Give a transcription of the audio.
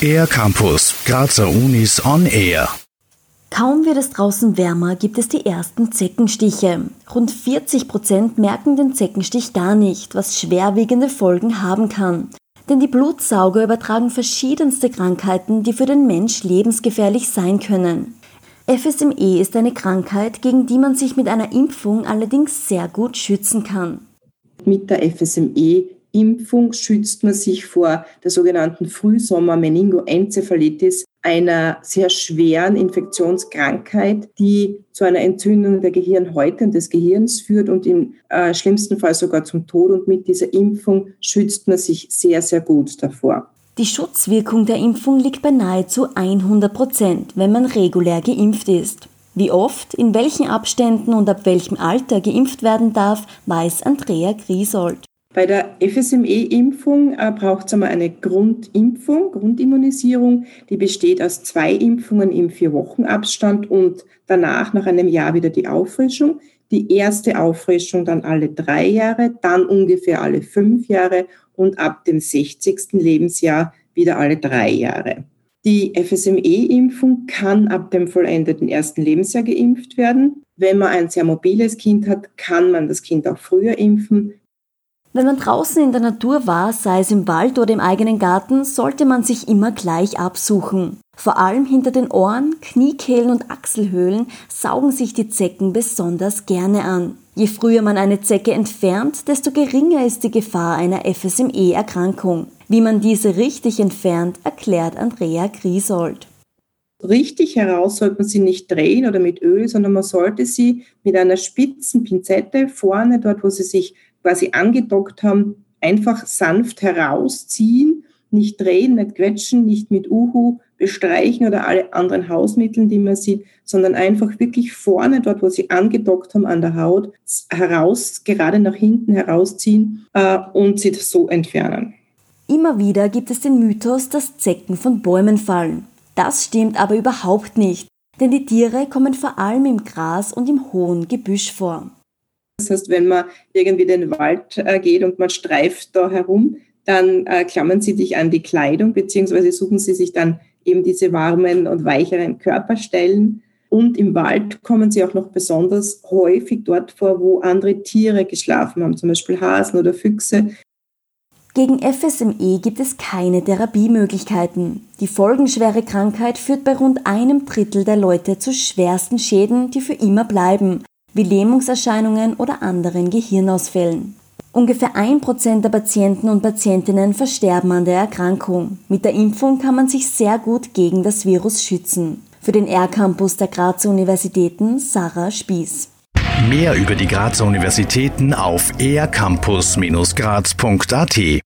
Air Campus, Grazer Unis on Air. Kaum wird es draußen wärmer, gibt es die ersten Zeckenstiche. Rund 40 Prozent merken den Zeckenstich gar nicht, was schwerwiegende Folgen haben kann. Denn die Blutsauger übertragen verschiedenste Krankheiten, die für den Mensch lebensgefährlich sein können. FSME ist eine Krankheit, gegen die man sich mit einer Impfung allerdings sehr gut schützen kann. Mit der FSME Impfung schützt man sich vor der sogenannten Frühsommer-Meningoenzephalitis, einer sehr schweren Infektionskrankheit, die zu einer Entzündung der Gehirnhäute und des Gehirns führt und im äh, schlimmsten Fall sogar zum Tod. Und mit dieser Impfung schützt man sich sehr, sehr gut davor. Die Schutzwirkung der Impfung liegt bei nahezu 100 Prozent, wenn man regulär geimpft ist. Wie oft, in welchen Abständen und ab welchem Alter geimpft werden darf, weiß Andrea Griesold. Bei der FSME-Impfung äh, braucht es einmal eine Grundimpfung, Grundimmunisierung. Die besteht aus zwei Impfungen im Vier-Wochen-Abstand und danach nach einem Jahr wieder die Auffrischung. Die erste Auffrischung dann alle drei Jahre, dann ungefähr alle fünf Jahre und ab dem 60. Lebensjahr wieder alle drei Jahre. Die FSME-Impfung kann ab dem vollendeten ersten Lebensjahr geimpft werden. Wenn man ein sehr mobiles Kind hat, kann man das Kind auch früher impfen. Wenn man draußen in der Natur war, sei es im Wald oder im eigenen Garten, sollte man sich immer gleich absuchen. Vor allem hinter den Ohren, Kniekehlen und Achselhöhlen saugen sich die Zecken besonders gerne an. Je früher man eine Zecke entfernt, desto geringer ist die Gefahr einer FSME-Erkrankung. Wie man diese richtig entfernt, erklärt Andrea Griesold. Richtig heraus sollte man sie nicht drehen oder mit Öl, sondern man sollte sie mit einer spitzen Pinzette vorne, dort wo sie sich quasi angedockt haben, einfach sanft herausziehen, nicht drehen, nicht quetschen, nicht mit Uhu bestreichen oder alle anderen Hausmitteln, die man sieht, sondern einfach wirklich vorne, dort wo sie angedockt haben an der Haut, heraus, gerade nach hinten herausziehen äh, und sie so entfernen. Immer wieder gibt es den Mythos, dass Zecken von Bäumen fallen. Das stimmt aber überhaupt nicht, denn die Tiere kommen vor allem im Gras und im hohen Gebüsch vor. Das heißt, wenn man irgendwie den Wald äh, geht und man streift da herum, dann äh, klammern sie sich an die Kleidung, beziehungsweise suchen sie sich dann eben diese warmen und weicheren Körperstellen. Und im Wald kommen sie auch noch besonders häufig dort vor, wo andere Tiere geschlafen haben, zum Beispiel Hasen oder Füchse. Gegen FSME gibt es keine Therapiemöglichkeiten. Die folgenschwere Krankheit führt bei rund einem Drittel der Leute zu schwersten Schäden, die für immer bleiben wie Lähmungserscheinungen oder anderen Gehirnausfällen. Ungefähr ein Prozent der Patienten und Patientinnen versterben an der Erkrankung. Mit der Impfung kann man sich sehr gut gegen das Virus schützen. Für den R-Campus der Grazer Universitäten Sarah Spieß. Mehr über die Grazer Universitäten auf ercampus-graz.at